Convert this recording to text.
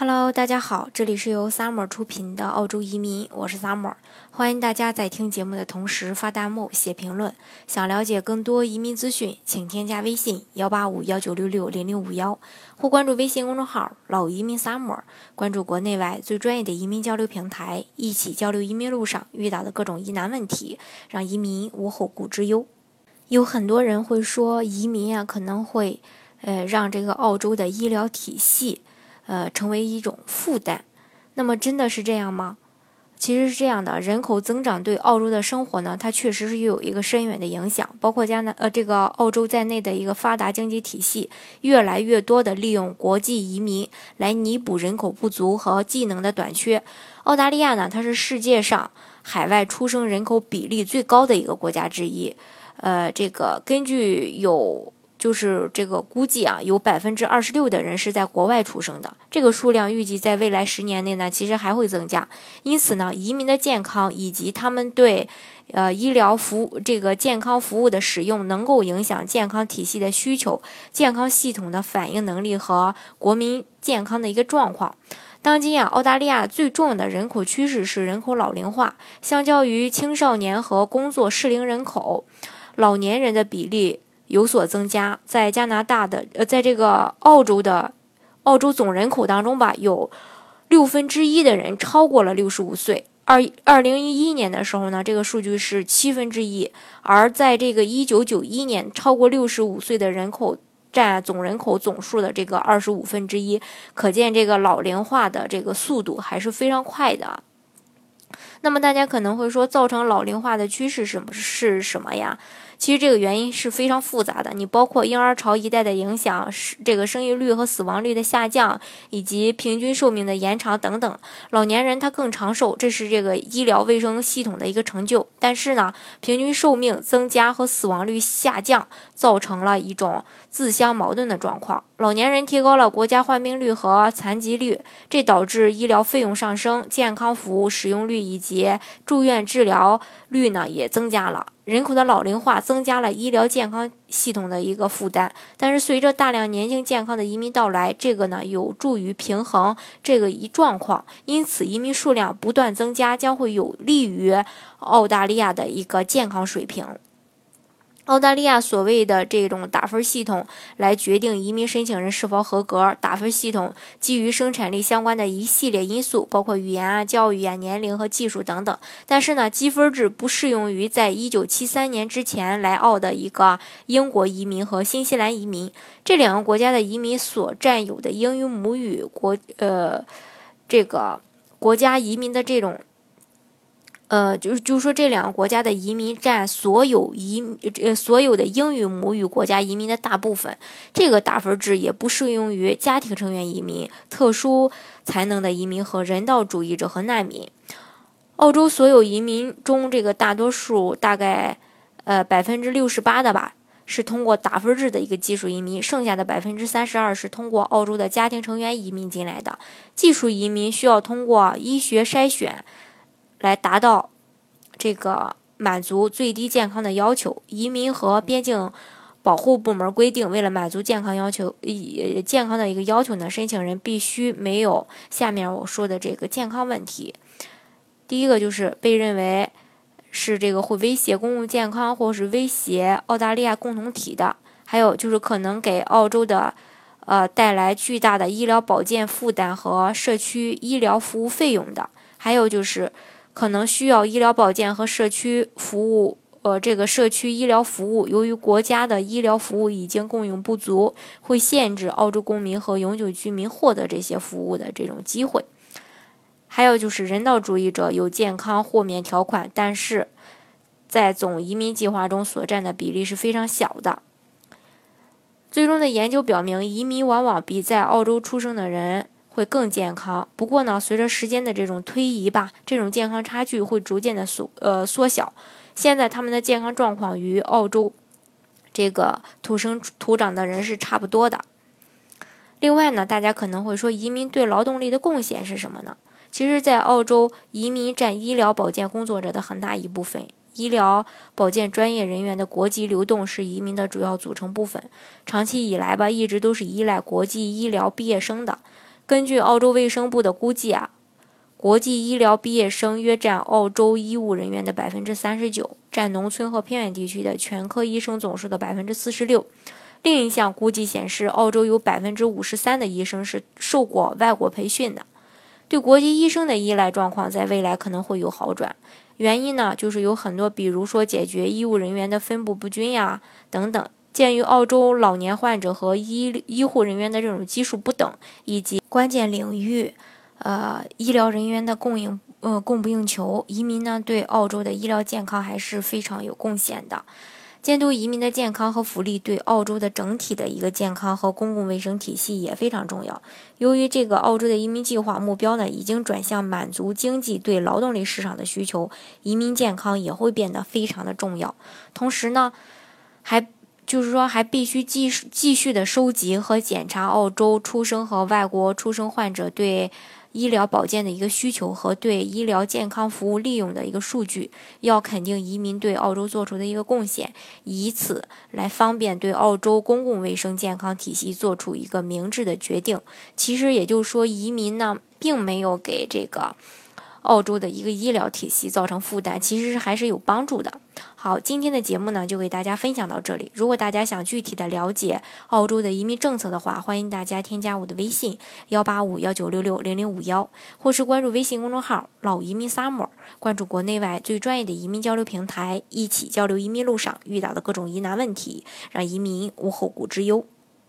Hello，大家好，这里是由 Summer 出品的澳洲移民，我是 Summer，欢迎大家在听节目的同时发弹幕、写评论。想了解更多移民资讯，请添加微信幺八五幺九六六零零五幺，或关注微信公众号“老移民 Summer”，关注国内外最专业的移民交流平台，一起交流移民路上遇到的各种疑难问题，让移民无后顾之忧。有很多人会说，移民啊可能会，呃，让这个澳洲的医疗体系。呃，成为一种负担，那么真的是这样吗？其实是这样的，人口增长对澳洲的生活呢，它确实是有一个深远的影响。包括加拿呃这个澳洲在内的一个发达经济体系，越来越多的利用国际移民来弥补人口不足和技能的短缺。澳大利亚呢，它是世界上海外出生人口比例最高的一个国家之一。呃，这个根据有。就是这个估计啊，有百分之二十六的人是在国外出生的，这个数量预计在未来十年内呢，其实还会增加。因此呢，移民的健康以及他们对，呃，医疗服务这个健康服务的使用，能够影响健康体系的需求、健康系统的反应能力和国民健康的一个状况。当今啊，澳大利亚最重要的人口趋势是人口老龄化，相较于青少年和工作适龄人口，老年人的比例。有所增加，在加拿大的呃，在这个澳洲的澳洲总人口当中吧，有六分之一的人超过了六十五岁。二二零一一年的时候呢，这个数据是七分之一，而在这个一九九一年，超过六十五岁的人口占总人口总数的这个二十五分之一，可见这个老龄化的这个速度还是非常快的。那么大家可能会说，造成老龄化的趋势什么是什么呀？其实这个原因是非常复杂的，你包括婴儿潮一代的影响，是这个生育率和死亡率的下降，以及平均寿命的延长等等。老年人他更长寿，这是这个医疗卫生系统的一个成就。但是呢，平均寿命增加和死亡率下降，造成了一种自相矛盾的状况。老年人提高了国家患病率和残疾率，这导致医疗费用上升，健康服务使用率以及住院治疗率呢也增加了。人口的老龄化增加了医疗健康系统的一个负担，但是随着大量年轻健康的移民到来，这个呢有助于平衡这个一状况，因此移民数量不断增加将会有利于澳大利亚的一个健康水平。澳大利亚所谓的这种打分系统来决定移民申请人是否合格。打分系统基于生产力相关的一系列因素，包括语言啊、教育啊、年龄和技术等等。但是呢，积分制不适用于在一九七三年之前来澳的一个英国移民和新西兰移民这两个国家的移民所占有的英语母语国呃这个国家移民的这种。呃，就是就是说，这两个国家的移民占所有移呃所有的英语母语国家移民的大部分。这个打分制也不适用于家庭成员移民、特殊才能的移民和人道主义者和难民。澳洲所有移民中，这个大多数大概呃百分之六十八的吧，是通过打分制的一个技术移民，剩下的百分之三十二是通过澳洲的家庭成员移民进来的。技术移民需要通过医学筛选。来达到这个满足最低健康的要求。移民和边境保护部门规定，为了满足健康要求，以，健康的一个要求呢，申请人必须没有下面我说的这个健康问题。第一个就是被认为是这个会威胁公共健康，或是威胁澳大利亚共同体的；还有就是可能给澳洲的呃带来巨大的医疗保健负担和社区医疗服务费用的；还有就是。可能需要医疗保健和社区服务，呃，这个社区医疗服务，由于国家的医疗服务已经供应不足，会限制澳洲公民和永久居民获得这些服务的这种机会。还有就是人道主义者有健康豁免条款，但是在总移民计划中所占的比例是非常小的。最终的研究表明，移民往往比在澳洲出生的人。会更健康。不过呢，随着时间的这种推移吧，这种健康差距会逐渐的缩呃缩小。现在他们的健康状况与澳洲这个土生土长的人是差不多的。另外呢，大家可能会说，移民对劳动力的贡献是什么呢？其实，在澳洲，移民占医疗保健工作者的很大一部分。医疗保健专业人员的国际流动是移民的主要组成部分。长期以来吧，一直都是依赖国际医疗毕业生的。根据澳洲卫生部的估计啊，国际医疗毕业生约占澳洲医务人员的百分之三十九，占农村和偏远地区的全科医生总数的百分之四十六。另一项估计显示，澳洲有百分之五十三的医生是受过外国培训的。对国际医生的依赖状况在未来可能会有好转。原因呢，就是有很多，比如说解决医务人员的分布不均呀等等。鉴于澳洲老年患者和医医护人员的这种基数不等，以及关键领域，呃，医疗人员的供应呃供不应求，移民呢对澳洲的医疗健康还是非常有贡献的。监督移民的健康和福利，对澳洲的整体的一个健康和公共卫生体系也非常重要。由于这个澳洲的移民计划目标呢，已经转向满足经济对劳动力市场的需求，移民健康也会变得非常的重要。同时呢，还就是说还必须继继续的收集和检查澳洲出生和外国出生患者对。医疗保健的一个需求和对医疗健康服务利用的一个数据，要肯定移民对澳洲做出的一个贡献，以此来方便对澳洲公共卫生健康体系做出一个明智的决定。其实也就是说，移民呢，并没有给这个。澳洲的一个医疗体系造成负担，其实是还是有帮助的。好，今天的节目呢就给大家分享到这里。如果大家想具体的了解澳洲的移民政策的话，欢迎大家添加我的微信幺八五幺九六六零零五幺，或是关注微信公众号“老移民 summer”，关注国内外最专业的移民交流平台，一起交流移民路上遇到的各种疑难问题，让移民无后顾之忧。